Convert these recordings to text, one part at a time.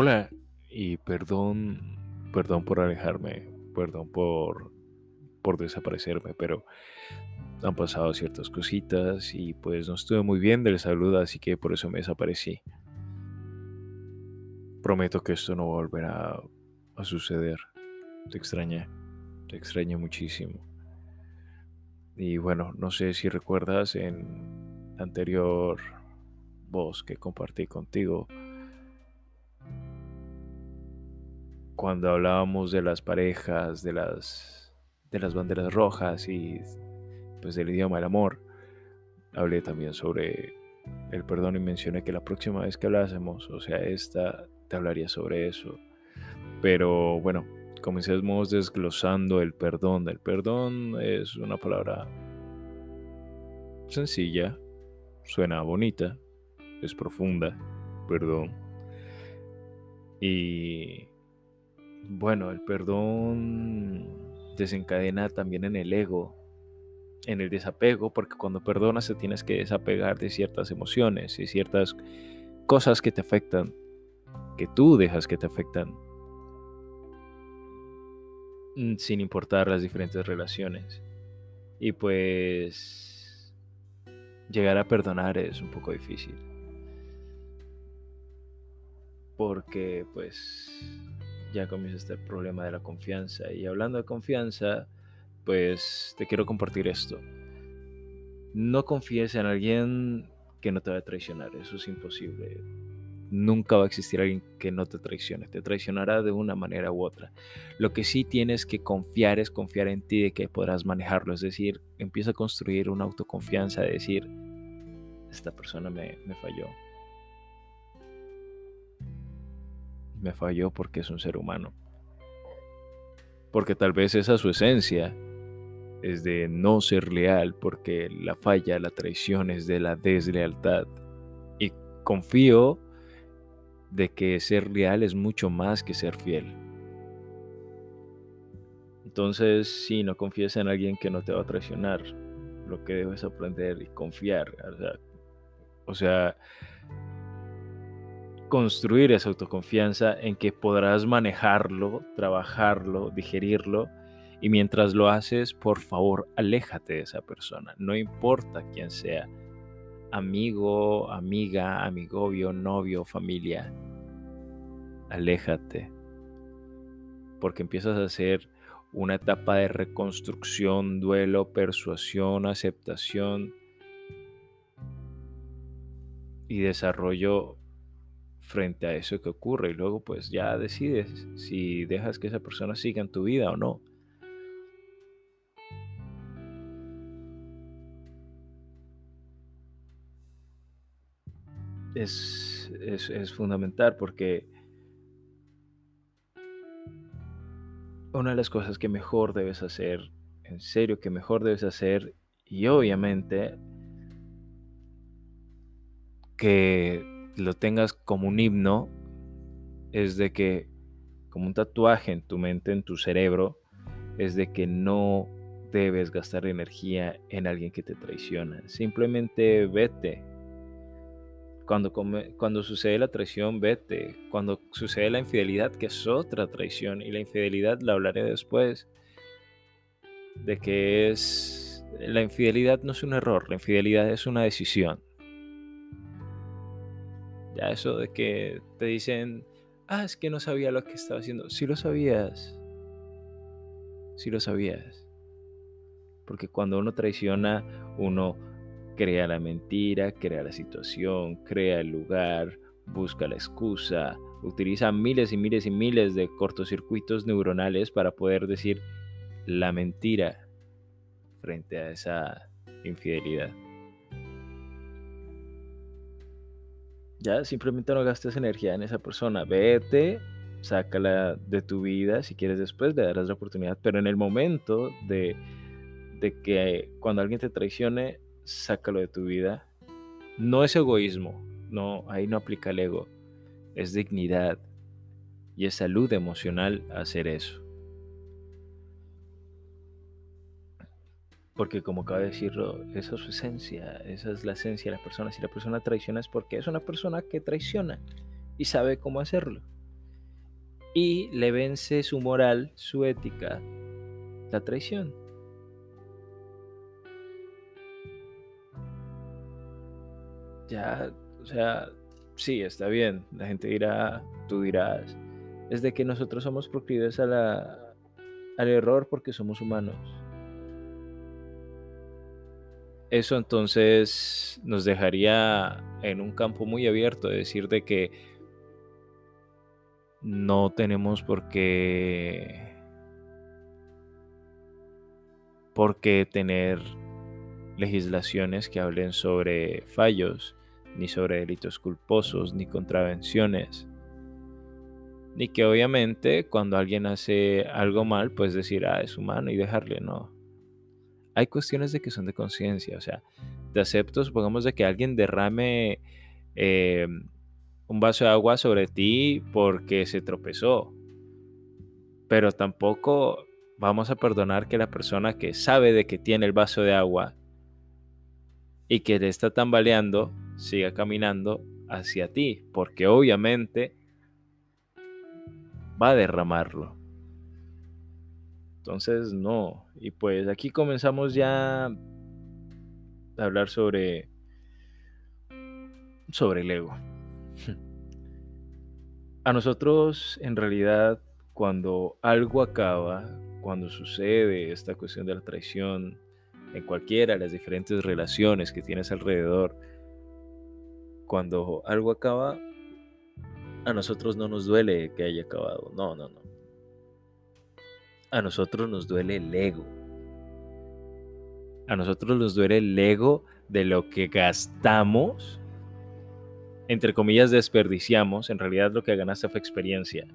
Hola y perdón, perdón por alejarme, perdón por, por desaparecerme, pero han pasado ciertas cositas y pues no estuve muy bien de la salud, así que por eso me desaparecí. Prometo que esto no volverá a suceder. Te extrañé, te extrañé muchísimo. Y bueno, no sé si recuerdas en la anterior voz que compartí contigo, cuando hablábamos de las parejas, de las, de las banderas rojas y pues del idioma del amor, hablé también sobre el perdón y mencioné que la próxima vez que hablásemos, o sea, esta, te hablaría sobre eso. Pero bueno, comencemos desglosando el perdón. El perdón es una palabra sencilla, suena bonita, es profunda, perdón. Y bueno, el perdón desencadena también en el ego, en el desapego, porque cuando perdonas te tienes que desapegar de ciertas emociones y ciertas cosas que te afectan, que tú dejas que te afectan, mm, sin importar las diferentes relaciones. Y pues llegar a perdonar es un poco difícil. Porque pues ya comienza este problema de la confianza. Y hablando de confianza, pues te quiero compartir esto. No confíes en alguien que no te va a traicionar, eso es imposible. Nunca va a existir alguien que no te traicione, te traicionará de una manera u otra. Lo que sí tienes que confiar es confiar en ti de que podrás manejarlo, es decir, empieza a construir una autoconfianza de decir, esta persona me, me falló, me falló porque es un ser humano. Porque tal vez esa es su esencia, es de no ser leal, porque la falla, la traición es de la deslealtad. Y confío de que ser leal es mucho más que ser fiel. Entonces, si no confíes en alguien que no te va a traicionar, lo que debes aprender y confiar. o sea construir esa autoconfianza en que podrás manejarlo, trabajarlo, digerirlo. Y mientras lo haces, por favor, aléjate de esa persona. No importa quién sea. Amigo, amiga, amigovio, novio, familia. Aléjate. Porque empiezas a hacer una etapa de reconstrucción, duelo, persuasión, aceptación y desarrollo frente a eso que ocurre y luego pues ya decides si dejas que esa persona siga en tu vida o no. Es, es, fundamental porque una de las cosas que mejor debes hacer, en serio que mejor debes hacer, y obviamente que lo tengas como un himno es de que, como un tatuaje en tu mente, en tu cerebro, es de que no debes gastar energía en alguien que te traiciona. Simplemente vete. Cuando, cuando sucede la traición, vete. Cuando sucede la infidelidad, que es otra traición, y la infidelidad la hablaré después, de que es... La infidelidad no es un error, la infidelidad es una decisión. Ya eso de que te dicen, ah, es que no sabía lo que estaba haciendo. Si lo sabías. Si lo sabías. Porque cuando uno traiciona, uno crea la mentira, crea la situación, crea el lugar, busca la excusa, utiliza miles y miles y miles de cortocircuitos neuronales para poder decir la mentira frente a esa infidelidad. Ya, simplemente no gastes energía en esa persona. Vete, sácala de tu vida. Si quieres después le darás la oportunidad. Pero en el momento de, de que cuando alguien te traicione, sácalo de tu vida. No es egoísmo. No, ahí no aplica el ego. Es dignidad y es salud emocional hacer eso. Porque como acaba de decirlo, esa es su esencia, esa es la esencia de la persona. Si la persona traiciona es porque es una persona que traiciona y sabe cómo hacerlo. y le vence su moral, su ética, la traición. Ya, o sea, sí, está bien. La gente dirá, tú dirás, es de que nosotros somos proclives a al error porque somos humanos. Eso entonces nos dejaría en un campo muy abierto de decir de que no tenemos por qué por qué tener legislaciones que hablen sobre fallos, ni sobre delitos culposos, ni contravenciones. Ni que obviamente cuando alguien hace algo mal, pues decir, ah, es humano y dejarle, no. Hay cuestiones de que son de conciencia, o sea, te acepto, supongamos de que alguien derrame eh, un vaso de agua sobre ti porque se tropezó. Pero tampoco vamos a perdonar que la persona que sabe de que tiene el vaso de agua y que le está tambaleando siga caminando hacia ti, porque obviamente va a derramarlo. Entonces, no. Y pues aquí comenzamos ya a hablar sobre sobre el ego. A nosotros, en realidad, cuando algo acaba, cuando sucede esta cuestión de la traición, en cualquiera de las diferentes relaciones que tienes alrededor, cuando algo acaba, a nosotros no nos duele que haya acabado. No, no, no. A nosotros nos duele el ego. A nosotros nos duele el ego de lo que gastamos, entre comillas desperdiciamos, en realidad lo que ganaste fue experiencia.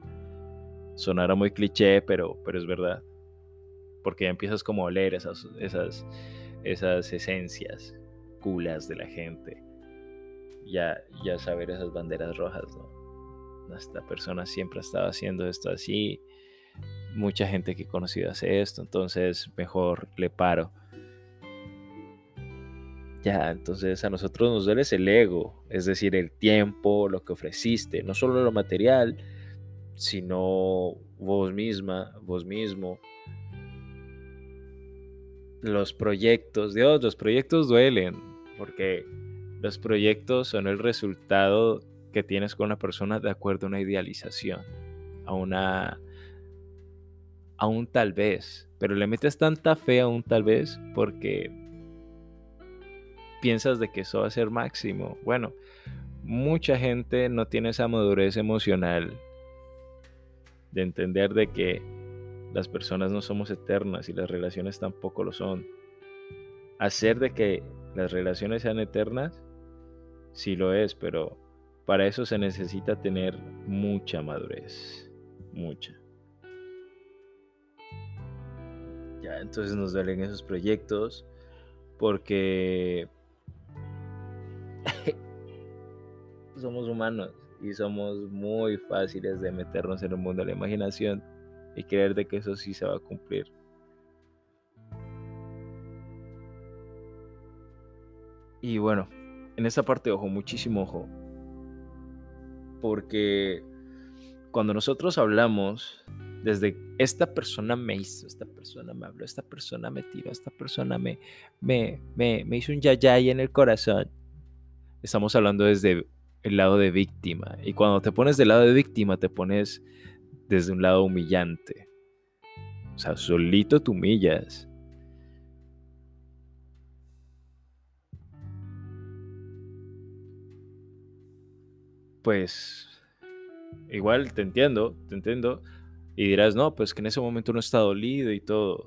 Sonará muy cliché, pero, pero es verdad. Porque ya empiezas como a oler esas, esas, esas esencias culas de la gente. Ya, ya saber esas banderas rojas, ¿no? esta persona siempre ha estado haciendo esto así, mucha gente que he conocido hace esto, entonces mejor le paro. Ya, entonces a nosotros nos duele el ego, es decir, el tiempo, lo que ofreciste, no solo lo material, sino vos misma, vos mismo. Los proyectos, Dios, los proyectos duelen, porque los proyectos son el resultado que tienes con la persona de acuerdo a una idealización, a una a un tal vez, pero le metes tanta fe a un tal vez porque piensas de que eso va a ser máximo. Bueno, mucha gente no tiene esa madurez emocional de entender de que las personas no somos eternas y las relaciones tampoco lo son. Hacer de que las relaciones sean eternas, sí lo es, pero para eso se necesita tener mucha madurez, mucha. Entonces nos duelen esos proyectos porque somos humanos y somos muy fáciles de meternos en el mundo de la imaginación y creer de que eso sí se va a cumplir. Y bueno, en esta parte, ojo, muchísimo ojo, porque cuando nosotros hablamos desde esta persona me hizo, esta persona me habló, esta persona me tiró, esta persona me, me, me, hizo un yayay en el corazón, estamos hablando desde el lado de víctima. Y cuando te pones del lado de víctima, te pones desde un lado humillante. O sea, solito te humillas. pues igual te entiendo, te entiendo. Y dirás, no, pues que en ese momento no está dolido y todo.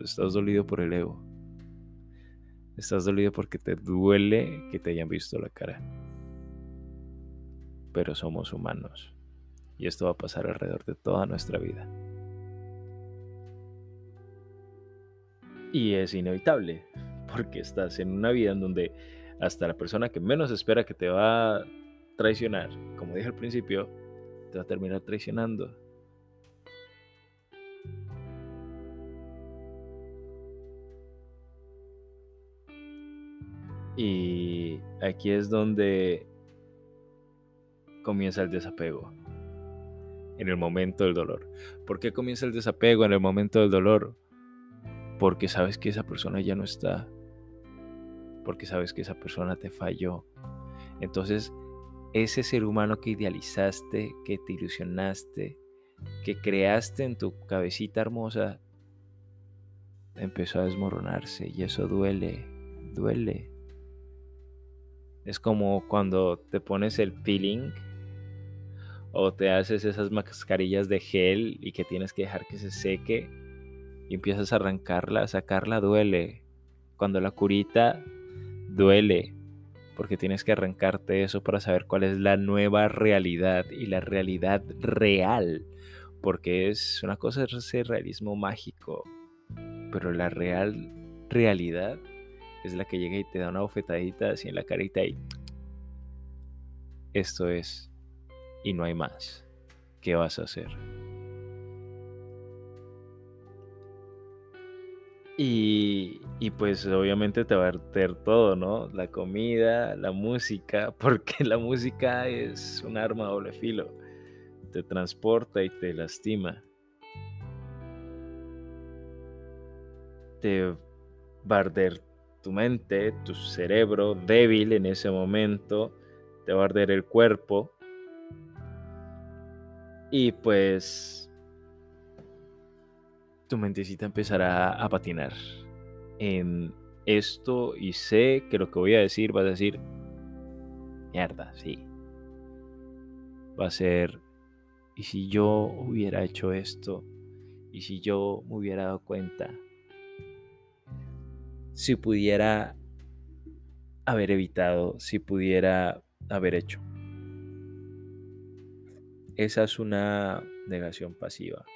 Estás dolido por el ego. Estás dolido porque te duele que te hayan visto la cara. Pero somos humanos. Y esto va a pasar alrededor de toda nuestra vida. Y es inevitable. Porque estás en una vida en donde hasta la persona que menos espera que te va traicionar, como dije al principio, te va a terminar traicionando. Y aquí es donde comienza el desapego. en el momento del dolor. ¿Por qué comienza el desapego en el momento del dolor? Porque sabes que esa persona ya no está. Porque sabes que esa persona te falló. Entonces, ese ser humano que idealizaste, que te ilusionaste, que creaste en tu cabecita hermosa, empezó a desmoronarse y eso duele, duele. Es como cuando te pones el peeling o te haces esas mascarillas de gel y que tienes que dejar que se seque y empiezas a arrancarla, sacarla duele. Cuando la curita duele, porque tienes que arrancarte eso para saber cuál es la nueva realidad y la realidad real, porque es una cosa ese realismo mágico, pero la real realidad es la que llega y te da una bofetadita así en la carita y esto es y no hay más. ¿Qué vas a hacer? Y, y, pues obviamente te va a arder todo, ¿no? La comida, la música, porque la música es un arma doble filo. Te transporta y te lastima. Te va a arder tu mente, tu cerebro débil en ese momento. Te va a arder el cuerpo. Y pues tu mentecita empezará a patinar en esto y sé que lo que voy a decir vas a decir, mierda, sí. Va a ser, ¿y si yo hubiera hecho esto? ¿Y si yo me hubiera dado cuenta? Si pudiera haber evitado, si pudiera haber hecho. Esa es una negación pasiva.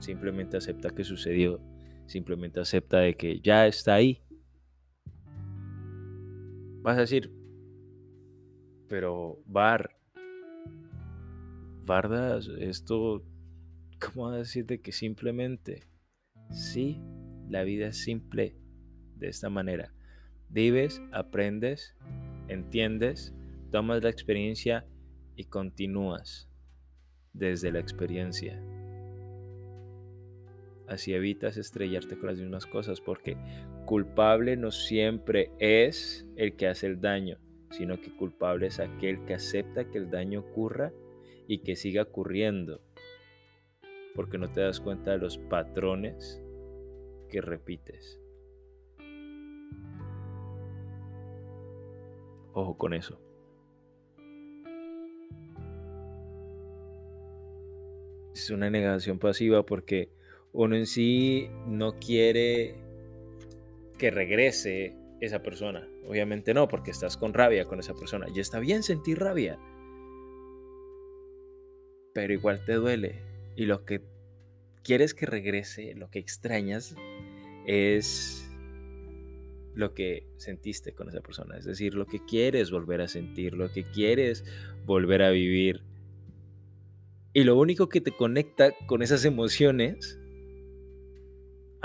Simplemente acepta que sucedió. Simplemente acepta de que ya está ahí. Vas a decir, pero Bar, esto, ¿cómo vas a decir de que simplemente? Sí, la vida es simple de esta manera. Vives, aprendes, entiendes, tomas la experiencia y continúas desde la experiencia. Así evitas estrellarte con las mismas cosas, porque culpable no siempre es el que hace el daño, sino que culpable es aquel que acepta que el daño ocurra y que siga ocurriendo, porque no te das cuenta de los patrones que repites. Ojo con eso. Es una negación pasiva porque uno en sí no quiere que regrese esa persona. Obviamente no, porque estás con rabia con esa persona. Y está bien sentir rabia. Pero igual te duele. Y lo que quieres que regrese, lo que extrañas, es lo que sentiste con esa persona. Es decir, lo que quieres volver a sentir, lo que quieres volver a vivir. Y lo único que te conecta con esas emociones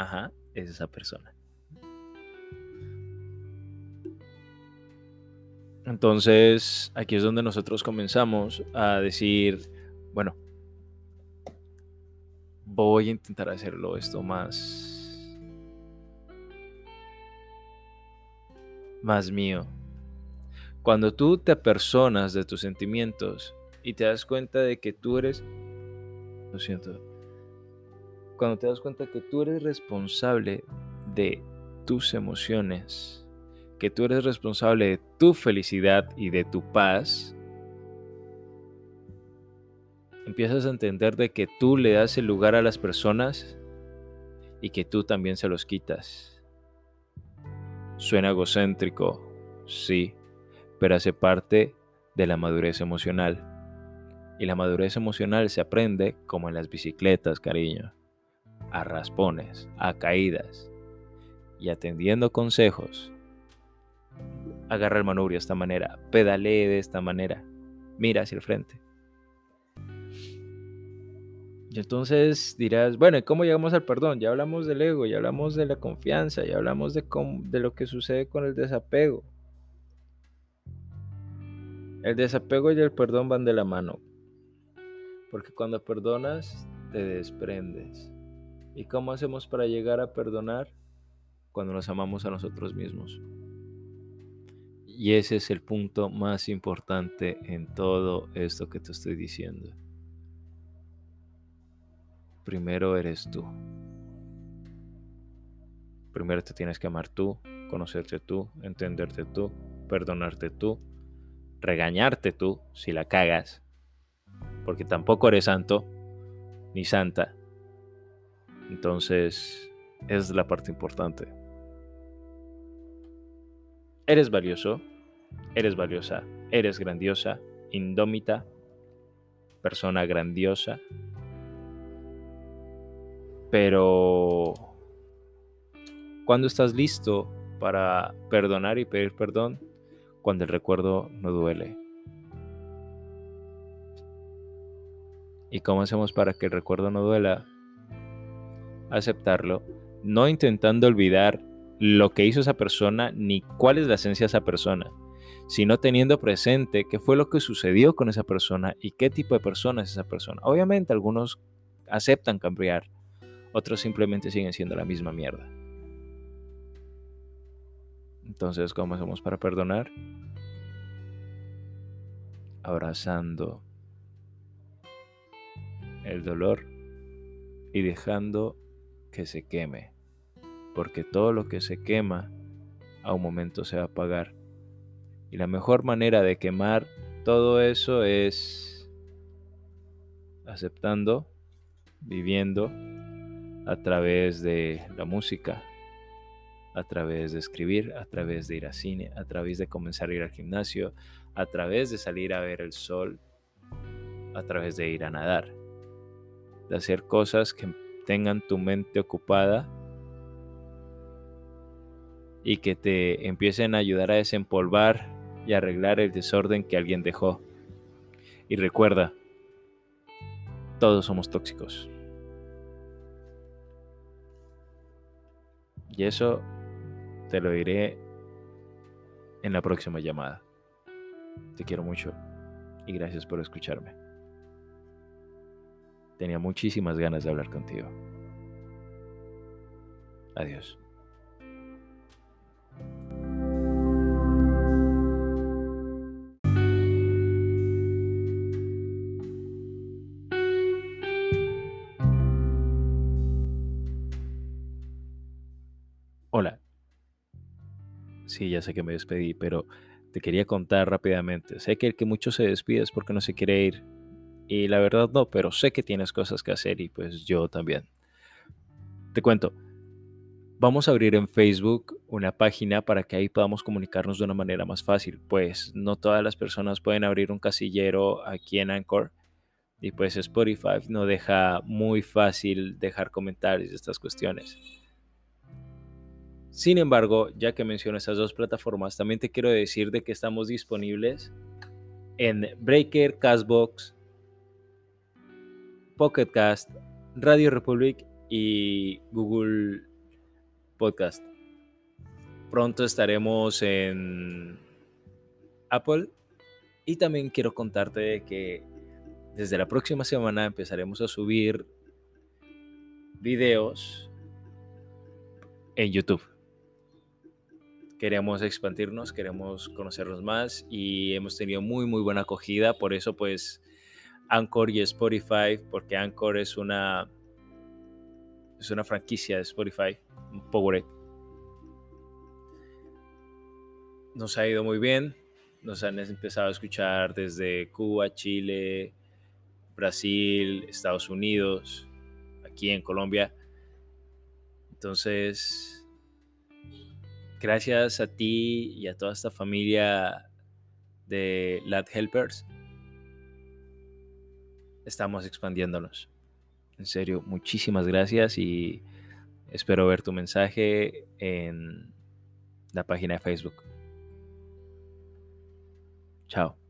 Ajá, es esa persona. Entonces, aquí es donde nosotros comenzamos a decir, bueno, voy a intentar hacerlo esto más más mío. Cuando tú te apersonas de tus sentimientos y te das cuenta de que tú eres lo siento, cuando te das cuenta que tú eres responsable de tus emociones, que tú eres responsable de tu felicidad y de tu paz, empiezas a entender de que tú le das el lugar a las personas y que tú también se los quitas. Suena egocéntrico, sí, pero hace parte de la madurez emocional. Y la madurez emocional se aprende como en las bicicletas, cariño a raspones, a caídas y atendiendo consejos. Agarra el manubrio de esta manera, pedalee de esta manera, mira hacia el frente. Y entonces dirás, bueno, ¿y cómo llegamos al perdón? Ya hablamos del ego, ya hablamos de la confianza, ya hablamos de, de lo que sucede con el desapego. El desapego y el perdón van de la mano. Porque cuando perdonas, te desprendes. ¿Y cómo hacemos para llegar a perdonar? Cuando nos amamos a nosotros mismos. Y ese es el punto más importante en todo esto que te estoy diciendo. Primero eres tú. Primero te tienes que amar tú, conocerte tú, entenderte tú, perdonarte tú, regañarte tú si la cagas, porque tampoco eres santo ni santa. Entonces, es la parte importante. Eres valioso, eres valiosa, eres grandiosa, indómita, persona grandiosa, pero cuando estás listo para perdonar y pedir perdón, cuando el recuerdo no duele. ¿Y cómo hacemos para que el recuerdo no duela? Aceptarlo, no intentando olvidar lo que hizo esa persona ni cuál es la esencia de esa persona, sino teniendo presente qué fue lo que sucedió con esa persona y qué tipo de persona es esa persona. Obviamente algunos aceptan cambiar, otros simplemente siguen siendo la misma mierda. Entonces, ¿cómo hacemos para perdonar? Abrazando el dolor y dejando que se queme. Porque todo lo que se quema a un momento se va a apagar. Y la mejor manera de quemar todo eso es aceptando, viviendo a través de la música, a través de escribir, a través de ir al cine, a través de comenzar a ir al gimnasio, a través de salir a ver el sol, a través de ir a nadar, de hacer cosas que tengan tu mente ocupada y que te empiecen a ayudar a desempolvar y arreglar el desorden que alguien dejó. Y recuerda, todos somos tóxicos. Y eso te lo diré en la próxima llamada. Te quiero mucho y gracias por escucharme. Tenía muchísimas ganas de hablar contigo. Adiós. Ya sé que me despedí, pero te quería contar rápidamente. Sé que el que mucho se despide es porque no se quiere ir. Y la verdad no, pero sé que tienes cosas que hacer y pues yo también. Te cuento. Vamos a abrir en Facebook una página para que ahí podamos comunicarnos de una manera más fácil, pues no todas las personas pueden abrir un casillero aquí en Anchor y pues Spotify no deja muy fácil dejar comentarios de estas cuestiones. Sin embargo, ya que menciono esas dos plataformas, también te quiero decir de que estamos disponibles en Breaker, Castbox, Pocketcast, Radio Republic y Google Podcast. Pronto estaremos en Apple y también quiero contarte que desde la próxima semana empezaremos a subir videos en YouTube queremos expandirnos, queremos conocernos más y hemos tenido muy muy buena acogida, por eso pues Anchor y Spotify, porque Anchor es una es una franquicia de Spotify, Powerade. Nos ha ido muy bien, nos han empezado a escuchar desde Cuba, Chile, Brasil, Estados Unidos, aquí en Colombia. Entonces, gracias a ti y a toda esta familia de Lad Helpers, estamos expandiéndonos. En serio, muchísimas gracias y espero ver tu mensaje en la página de Facebook. Chao.